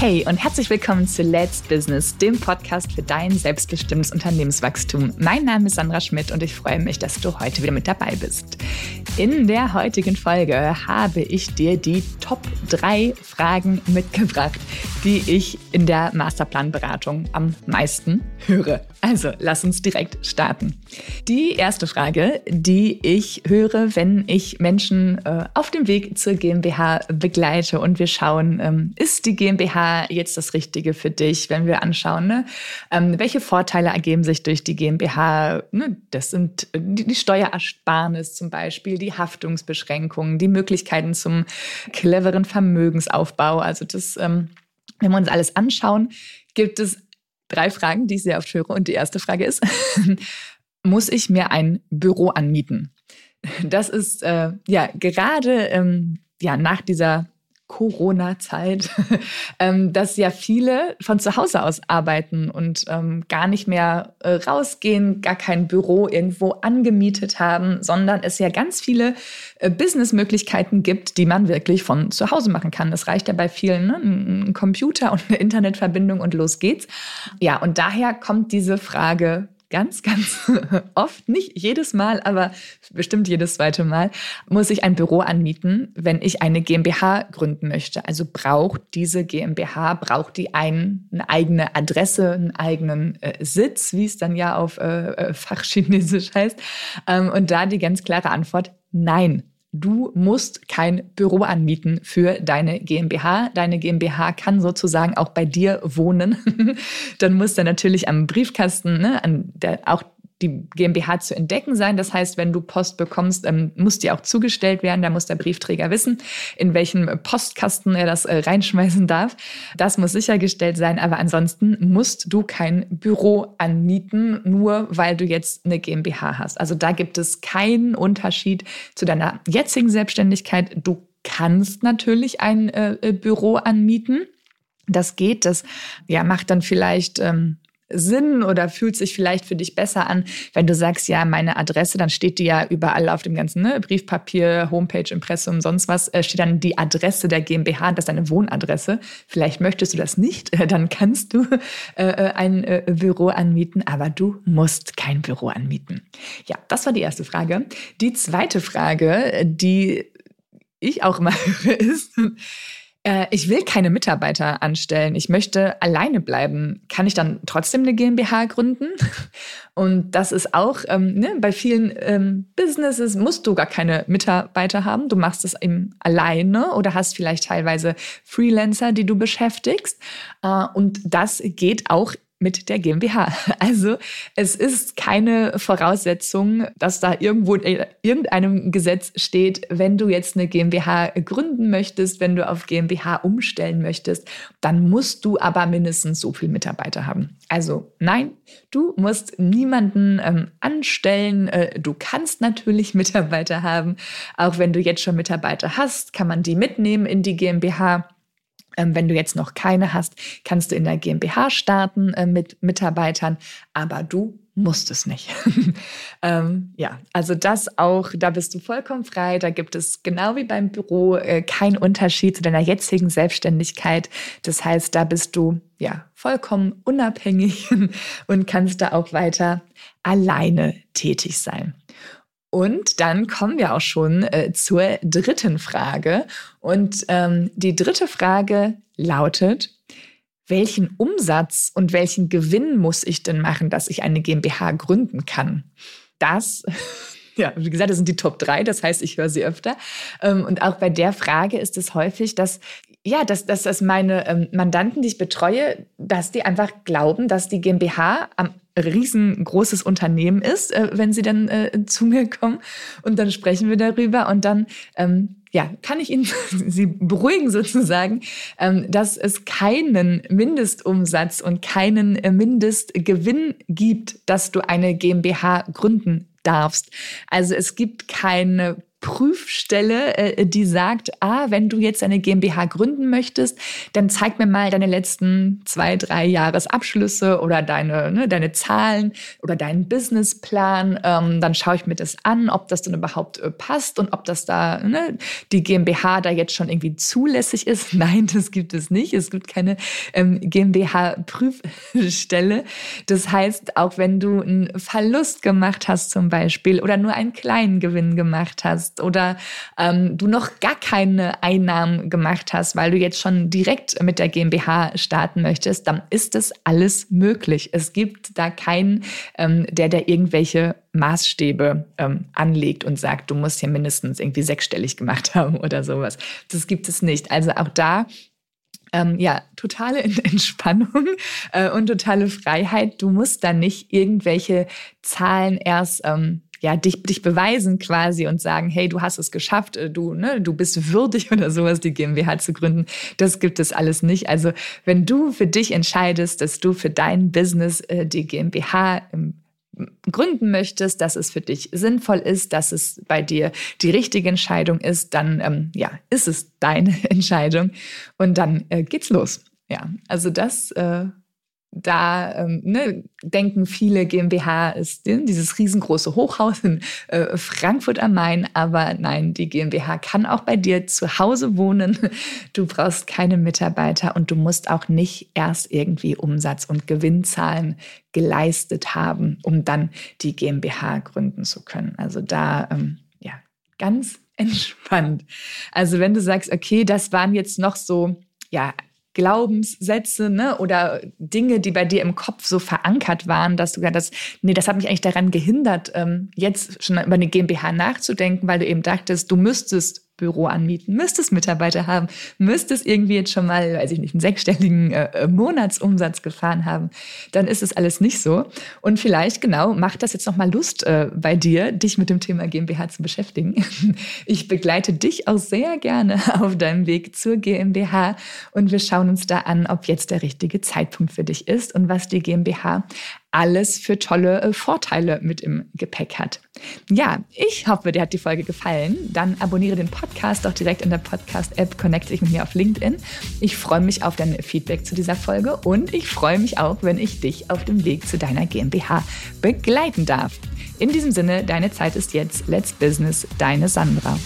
Hey und herzlich willkommen zu Let's Business, dem Podcast für dein selbstbestimmtes Unternehmenswachstum. Mein Name ist Sandra Schmidt und ich freue mich, dass du heute wieder mit dabei bist. In der heutigen Folge habe ich dir die Top 3 Fragen mitgebracht, die ich in der Masterplanberatung am meisten höre. Also, lass uns direkt starten. Die erste Frage, die ich höre, wenn ich Menschen äh, auf dem Weg zur GmbH begleite und wir schauen, ähm, ist die GmbH jetzt das Richtige für dich, wenn wir anschauen, ne? ähm, welche Vorteile ergeben sich durch die GmbH? Ne? Das sind äh, die, die Steuerersparnis zum Beispiel, die Haftungsbeschränkungen, die Möglichkeiten zum cleveren Vermögensaufbau. Also das, ähm, wenn wir uns alles anschauen, gibt es drei Fragen, die ich sehr oft höre. Und die erste Frage ist, muss ich mir ein Büro anmieten? Das ist äh, ja gerade ähm, ja, nach dieser Corona-Zeit, ähm, dass ja viele von zu Hause aus arbeiten und ähm, gar nicht mehr äh, rausgehen, gar kein Büro irgendwo angemietet haben, sondern es ja ganz viele äh, Businessmöglichkeiten gibt, die man wirklich von zu Hause machen kann. Das reicht ja bei vielen, ne? ein Computer und eine Internetverbindung und los geht's. Ja, und daher kommt diese Frage, ganz, ganz oft, nicht jedes Mal, aber bestimmt jedes zweite Mal, muss ich ein Büro anmieten, wenn ich eine GmbH gründen möchte. Also braucht diese GmbH, braucht die ein, eine eigene Adresse, einen eigenen äh, Sitz, wie es dann ja auf äh, äh Fachchinesisch heißt. Ähm, und da die ganz klare Antwort, nein. Du musst kein Büro anmieten für deine GmbH. Deine GmbH kann sozusagen auch bei dir wohnen. Dann muss er natürlich am Briefkasten, ne, an der, auch die GmbH zu entdecken sein. Das heißt, wenn du Post bekommst, ähm, muss die auch zugestellt werden. Da muss der Briefträger wissen, in welchem Postkasten er das äh, reinschmeißen darf. Das muss sichergestellt sein. Aber ansonsten musst du kein Büro anmieten, nur weil du jetzt eine GmbH hast. Also da gibt es keinen Unterschied zu deiner jetzigen Selbstständigkeit. Du kannst natürlich ein äh, äh Büro anmieten. Das geht, das ja, macht dann vielleicht ähm, Sinn oder fühlt sich vielleicht für dich besser an, wenn du sagst, ja, meine Adresse, dann steht die ja überall auf dem ganzen ne, Briefpapier, Homepage, Impressum, sonst was, äh, steht dann die Adresse der GmbH, das ist deine Wohnadresse. Vielleicht möchtest du das nicht, äh, dann kannst du äh, äh, ein äh, Büro anmieten, aber du musst kein Büro anmieten. Ja, das war die erste Frage. Die zweite Frage, die ich auch immer höre, ist, äh, ich will keine Mitarbeiter anstellen, ich möchte alleine bleiben. Kann ich dann trotzdem eine GmbH gründen? Und das ist auch, ähm, ne, bei vielen ähm, Businesses musst du gar keine Mitarbeiter haben. Du machst es eben alleine oder hast vielleicht teilweise Freelancer, die du beschäftigst. Äh, und das geht auch mit der GmbH. Also es ist keine Voraussetzung, dass da irgendwo in irgendeinem Gesetz steht, wenn du jetzt eine GmbH gründen möchtest, wenn du auf GmbH umstellen möchtest, dann musst du aber mindestens so viele Mitarbeiter haben. Also nein, du musst niemanden ähm, anstellen. Äh, du kannst natürlich Mitarbeiter haben. Auch wenn du jetzt schon Mitarbeiter hast, kann man die mitnehmen in die GmbH. Ähm, wenn du jetzt noch keine hast, kannst du in der GmbH starten äh, mit Mitarbeitern, aber du musst es nicht. ähm, ja, also das auch, da bist du vollkommen frei. Da gibt es genau wie beim Büro äh, keinen Unterschied zu deiner jetzigen Selbstständigkeit. Das heißt, da bist du ja vollkommen unabhängig und kannst da auch weiter alleine tätig sein. Und dann kommen wir auch schon äh, zur dritten Frage. Und ähm, die dritte Frage lautet, welchen Umsatz und welchen Gewinn muss ich denn machen, dass ich eine GmbH gründen kann? Das, ja, wie gesagt, das sind die Top 3, das heißt, ich höre sie öfter. Ähm, und auch bei der Frage ist es häufig, dass ja, dass, dass, dass meine ähm, Mandanten, die ich betreue, dass die einfach glauben, dass die GmbH am riesengroßes Unternehmen ist, äh, wenn sie dann äh, zu mir kommen. Und dann sprechen wir darüber und dann ähm, ja, kann ich Ihnen Sie beruhigen sozusagen, ähm, dass es keinen Mindestumsatz und keinen äh, Mindestgewinn gibt, dass du eine GmbH gründen darfst. Also es gibt keine Prüfstelle, äh, die sagt, ah, wenn du jetzt eine GmbH gründen möchtest, dann zeig mir mal deine letzten zwei, drei Jahresabschlüsse oder deine, ne, deine Zahlen oder deinen Businessplan. Ähm, dann schaue ich mir das an, ob das dann überhaupt äh, passt und ob das da, ne, die GmbH da jetzt schon irgendwie zulässig ist. Nein, das gibt es nicht. Es gibt keine ähm, GmbH-Prüfstelle. Das heißt, auch wenn du einen Verlust gemacht hast zum Beispiel oder nur einen kleinen Gewinn gemacht hast, hast oder ähm, du noch gar keine Einnahmen gemacht hast, weil du jetzt schon direkt mit der GmbH starten möchtest, dann ist das alles möglich. Es gibt da keinen, ähm, der da irgendwelche Maßstäbe ähm, anlegt und sagt, du musst hier mindestens irgendwie sechsstellig gemacht haben oder sowas. Das gibt es nicht. Also auch da ähm, ja, totale Entspannung äh, und totale Freiheit. Du musst da nicht irgendwelche Zahlen erst ähm, ja, dich, dich beweisen quasi und sagen, hey, du hast es geschafft, äh, du, ne, du bist würdig oder sowas, die GmbH zu gründen. Das gibt es alles nicht. Also wenn du für dich entscheidest, dass du für dein Business äh, die GmbH ähm, gründen möchtest, dass es für dich sinnvoll ist, dass es bei dir die richtige Entscheidung ist, dann ähm, ja, ist es deine Entscheidung und dann äh, geht's los. Ja, also das äh, da ähm, ne, denken viele, GmbH ist ne, dieses riesengroße Hochhaus in äh, Frankfurt am Main. Aber nein, die GmbH kann auch bei dir zu Hause wohnen. Du brauchst keine Mitarbeiter und du musst auch nicht erst irgendwie Umsatz und Gewinnzahlen geleistet haben, um dann die GmbH gründen zu können. Also da, ähm, ja, ganz entspannt. Also wenn du sagst, okay, das waren jetzt noch so, ja, Glaubenssätze ne, oder Dinge, die bei dir im Kopf so verankert waren, dass du gesagt hast, nee, das hat mich eigentlich daran gehindert, ähm, jetzt schon über eine GmbH nachzudenken, weil du eben dachtest, du müsstest Büro anmieten, müsstest Mitarbeiter haben, müsstest irgendwie jetzt schon mal, weiß ich nicht, einen sechsstelligen äh, äh, Monatsumsatz gefahren haben, dann ist es alles nicht so. Und vielleicht, genau, macht das jetzt nochmal Lust äh, bei dir, dich mit dem Thema GmbH zu beschäftigen. Ich begleite dich auch sehr gerne auf deinem Weg zur GmbH und wir schauen uns da an, ob jetzt der richtige Zeitpunkt für dich ist und was die GmbH alles für tolle äh, Vorteile mit im Gepäck hat. Ja, ich hoffe, dir hat die Folge gefallen. Dann abonniere den Podcast doch direkt in der Podcast-App, connecte dich mit mir auf LinkedIn. Ich freue mich auf dein Feedback zu dieser Folge und ich freue mich auch, wenn ich dich auf dem Weg zu deiner GmbH begleiten darf. In diesem Sinne, deine Zeit ist jetzt. Let's Business, deine Sandra.